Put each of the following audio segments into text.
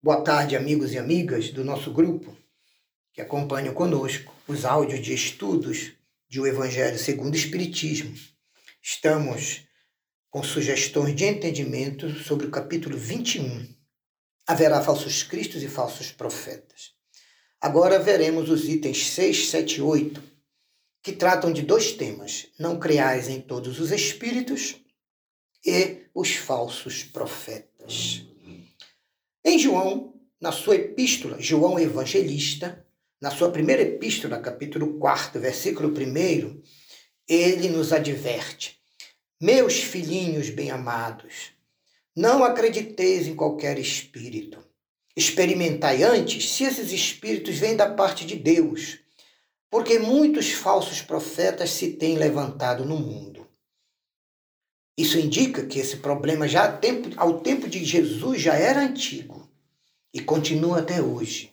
Boa tarde, amigos e amigas do nosso grupo que acompanham conosco os áudios de estudos de O Evangelho segundo o Espiritismo. Estamos com sugestões de entendimento sobre o capítulo 21. Haverá falsos cristos e falsos profetas. Agora veremos os itens 6, 7 e 8, que tratam de dois temas: não creais em todos os espíritos e os falsos profetas. Em João, na sua epístola, João Evangelista, na sua primeira epístola, capítulo 4, versículo 1, ele nos adverte: Meus filhinhos bem-amados, não acrediteis em qualquer espírito. Experimentai antes se esses espíritos vêm da parte de Deus, porque muitos falsos profetas se têm levantado no mundo. Isso indica que esse problema já ao tempo de Jesus já era antigo e continua até hoje.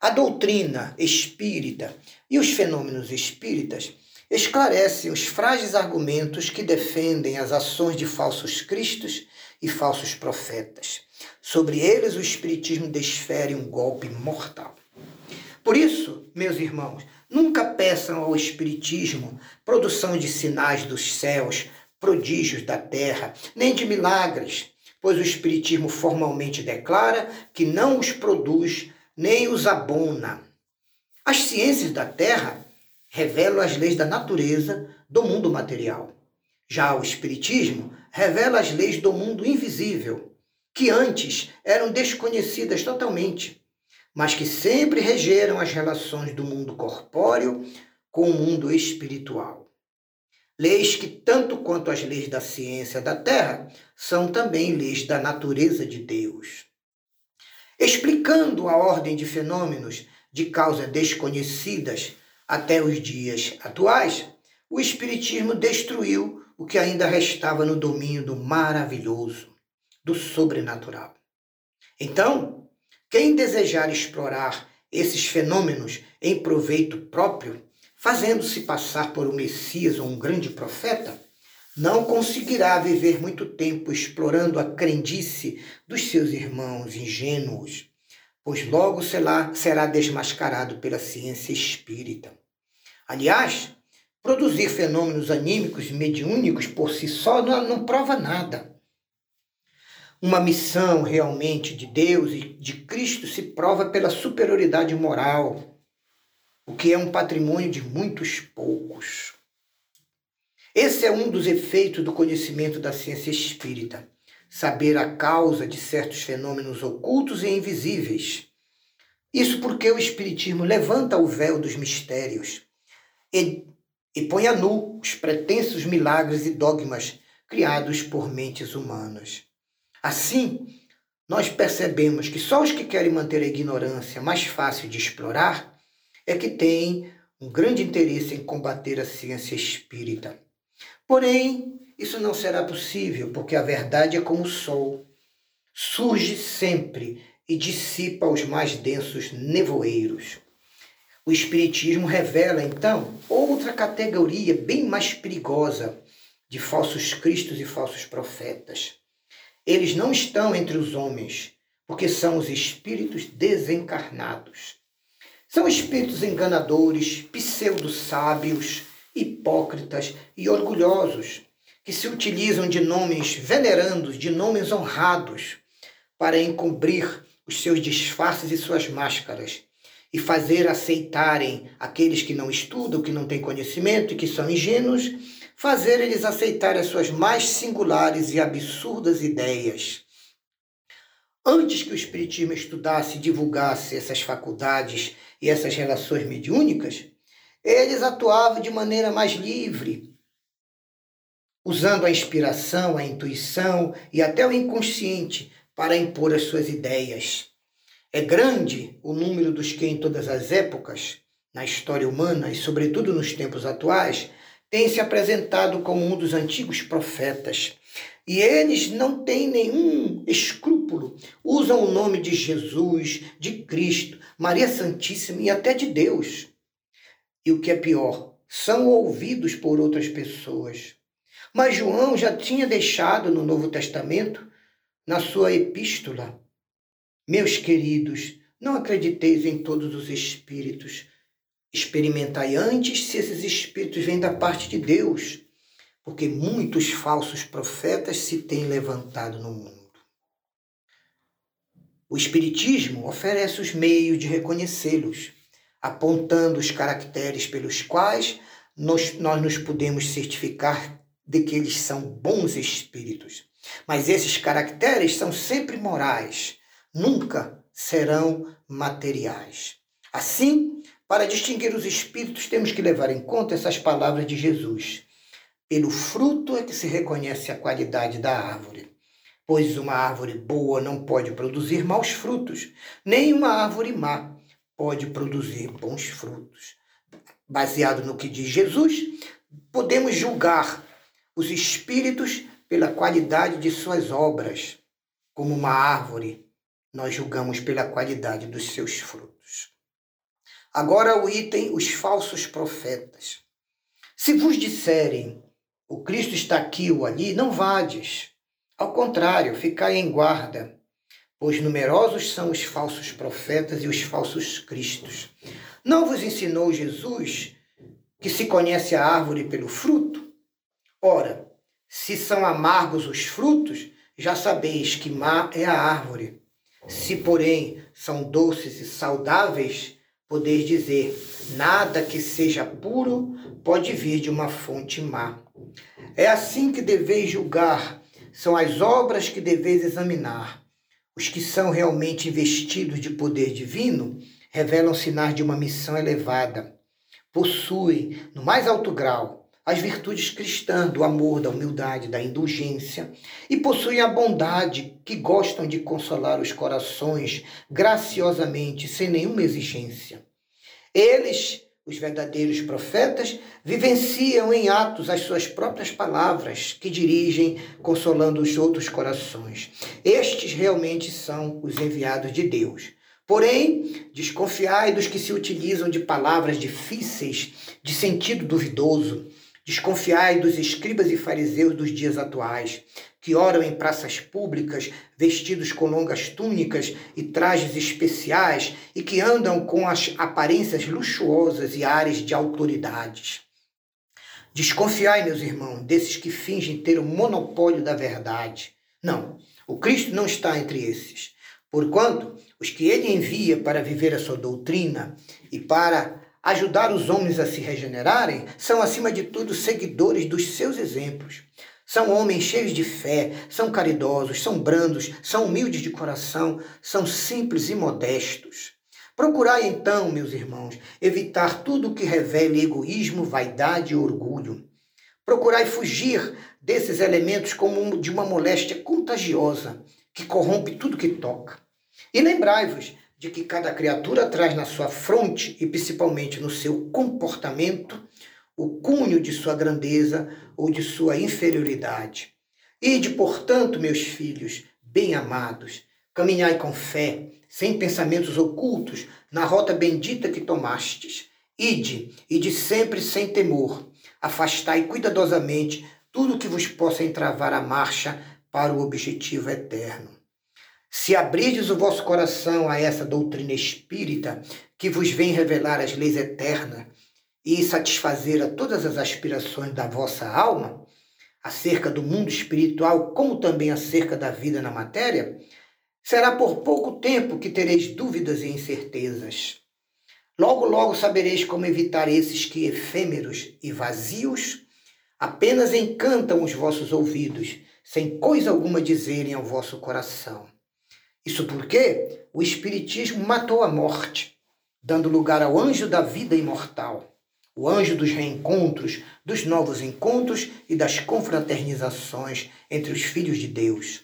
A doutrina espírita e os fenômenos espíritas esclarecem os frágeis argumentos que defendem as ações de falsos cristos e falsos profetas. Sobre eles, o Espiritismo desfere um golpe mortal. Por isso, meus irmãos, nunca peçam ao Espiritismo produção de sinais dos céus prodígios da terra, nem de milagres, pois o Espiritismo formalmente declara que não os produz nem os abona. As ciências da terra revelam as leis da natureza do mundo material. Já o Espiritismo revela as leis do mundo invisível, que antes eram desconhecidas totalmente, mas que sempre regeram as relações do mundo corpóreo com o mundo espiritual. Leis que, tanto quanto as leis da ciência da Terra, são também leis da natureza de Deus. Explicando a ordem de fenômenos de causa desconhecidas até os dias atuais, o Espiritismo destruiu o que ainda restava no domínio do maravilhoso, do sobrenatural. Então, quem desejar explorar esses fenômenos em proveito próprio fazendo-se passar por um Messias ou um grande profeta, não conseguirá viver muito tempo explorando a crendice dos seus irmãos ingênuos, pois logo será desmascarado pela ciência espírita. Aliás, produzir fenômenos anímicos mediúnicos por si só não, não prova nada. Uma missão realmente de Deus e de Cristo se prova pela superioridade moral, o que é um patrimônio de muitos poucos. Esse é um dos efeitos do conhecimento da ciência espírita, saber a causa de certos fenômenos ocultos e invisíveis. Isso porque o Espiritismo levanta o véu dos mistérios e, e põe a nu os pretensos milagres e dogmas criados por mentes humanas. Assim, nós percebemos que só os que querem manter a ignorância mais fácil de explorar é que tem um grande interesse em combater a ciência espírita. Porém, isso não será possível, porque a verdade é como o sol. Surge sempre e dissipa os mais densos nevoeiros. O Espiritismo revela, então, outra categoria bem mais perigosa de falsos cristos e falsos profetas. Eles não estão entre os homens, porque são os espíritos desencarnados. São espíritos enganadores, pseudo-sábios, hipócritas e orgulhosos, que se utilizam de nomes venerandos, de nomes honrados, para encobrir os seus disfarces e suas máscaras e fazer aceitarem aqueles que não estudam, que não têm conhecimento e que são ingênuos, fazer eles aceitarem as suas mais singulares e absurdas ideias. Antes que o Espiritismo estudasse e divulgasse essas faculdades e essas relações mediúnicas, eles atuavam de maneira mais livre, usando a inspiração, a intuição e até o inconsciente para impor as suas ideias. É grande o número dos que, em todas as épocas, na história humana e, sobretudo, nos tempos atuais, têm se apresentado como um dos antigos profetas. E eles não têm nenhum escrúpulo, usam o nome de Jesus, de Cristo, Maria Santíssima e até de Deus. E o que é pior, são ouvidos por outras pessoas. Mas João já tinha deixado no Novo Testamento, na sua epístola, Meus queridos, não acrediteis em todos os espíritos. Experimentai antes se esses espíritos vêm da parte de Deus, porque muitos falsos profetas se têm levantado no mundo. O Espiritismo oferece os meios de reconhecê-los, apontando os caracteres pelos quais nós, nós nos podemos certificar de que eles são bons espíritos. Mas esses caracteres são sempre morais, nunca serão materiais. Assim, para distinguir os espíritos, temos que levar em conta essas palavras de Jesus. Pelo fruto é que se reconhece a qualidade da árvore. Pois uma árvore boa não pode produzir maus frutos, nem uma árvore má pode produzir bons frutos. Baseado no que diz Jesus, podemos julgar os espíritos pela qualidade de suas obras, como uma árvore nós julgamos pela qualidade dos seus frutos. Agora o item os falsos profetas. Se vos disserem o Cristo está aqui ou ali, não vades. Ao contrário, ficai em guarda, pois numerosos são os falsos profetas e os falsos cristos. Não vos ensinou Jesus que se conhece a árvore pelo fruto? Ora, se são amargos os frutos, já sabeis que má é a árvore. Se, porém, são doces e saudáveis, podeis dizer: nada que seja puro pode vir de uma fonte má. É assim que deveis julgar, são as obras que deveis examinar. Os que são realmente investidos de poder divino revelam sinais de uma missão elevada. Possuem, no mais alto grau, as virtudes cristãs do amor, da humildade, da indulgência e possuem a bondade que gostam de consolar os corações graciosamente, sem nenhuma exigência. Eles, os verdadeiros profetas, vivenciam em atos as suas próprias palavras que dirigem, consolando os outros corações. Estes realmente são os enviados de Deus. Porém, desconfiai dos que se utilizam de palavras difíceis, de sentido duvidoso, Desconfiai dos escribas e fariseus dos dias atuais, que oram em praças públicas, vestidos com longas túnicas e trajes especiais e que andam com as aparências luxuosas e ares de autoridades. Desconfiai, meus irmãos, desses que fingem ter o monopólio da verdade. Não, o Cristo não está entre esses. Porquanto, os que ele envia para viver a sua doutrina e para ajudar os homens a se regenerarem, são, acima de tudo, seguidores dos seus exemplos. São homens cheios de fé, são caridosos, são brandos, são humildes de coração, são simples e modestos. Procurai então, meus irmãos, evitar tudo o que revele egoísmo, vaidade e orgulho. Procurai fugir desses elementos como de uma moléstia contagiosa que corrompe tudo que toca. E lembrai-vos de que cada criatura traz na sua fronte e principalmente no seu comportamento o cunho de sua grandeza ou de sua inferioridade. Ide, portanto, meus filhos, bem amados, caminhai com fé, sem pensamentos ocultos, na rota bendita que tomastes. Ide, ide sempre sem temor. Afastai cuidadosamente tudo que vos possa entravar a marcha para o objetivo eterno. Se abrirdes o vosso coração a essa doutrina espírita que vos vem revelar as leis eternas e satisfazer a todas as aspirações da vossa alma, acerca do mundo espiritual, como também acerca da vida na matéria, será por pouco tempo que tereis dúvidas e incertezas. Logo, logo sabereis como evitar esses que, efêmeros e vazios, apenas encantam os vossos ouvidos, sem coisa alguma dizerem ao vosso coração. Isso porque o Espiritismo matou a morte, dando lugar ao anjo da vida imortal, o anjo dos reencontros, dos novos encontros e das confraternizações entre os filhos de Deus.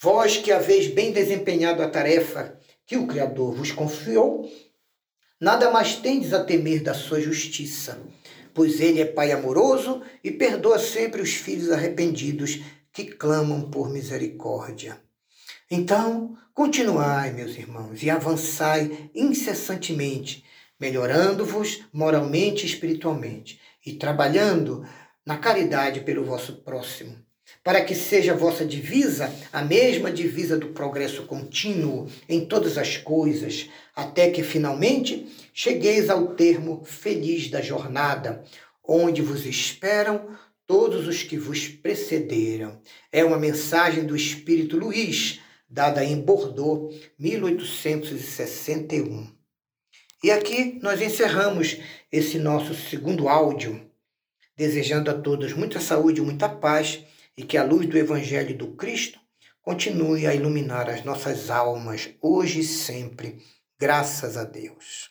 Vós que haveis bem desempenhado a tarefa que o Criador vos confiou, nada mais tendes a temer da sua justiça, pois ele é Pai amoroso e perdoa sempre os filhos arrependidos que clamam por misericórdia. Então, continuai, meus irmãos, e avançai incessantemente, melhorando-vos moralmente e espiritualmente, e trabalhando na caridade pelo vosso próximo, para que seja vossa divisa a mesma divisa do progresso contínuo em todas as coisas, até que finalmente chegueis ao termo feliz da jornada, onde vos esperam todos os que vos precederam. É uma mensagem do Espírito Luís, dada em Bordeaux, 1861. E aqui nós encerramos esse nosso segundo áudio, desejando a todos muita saúde, muita paz e que a luz do Evangelho do Cristo continue a iluminar as nossas almas hoje e sempre. Graças a Deus.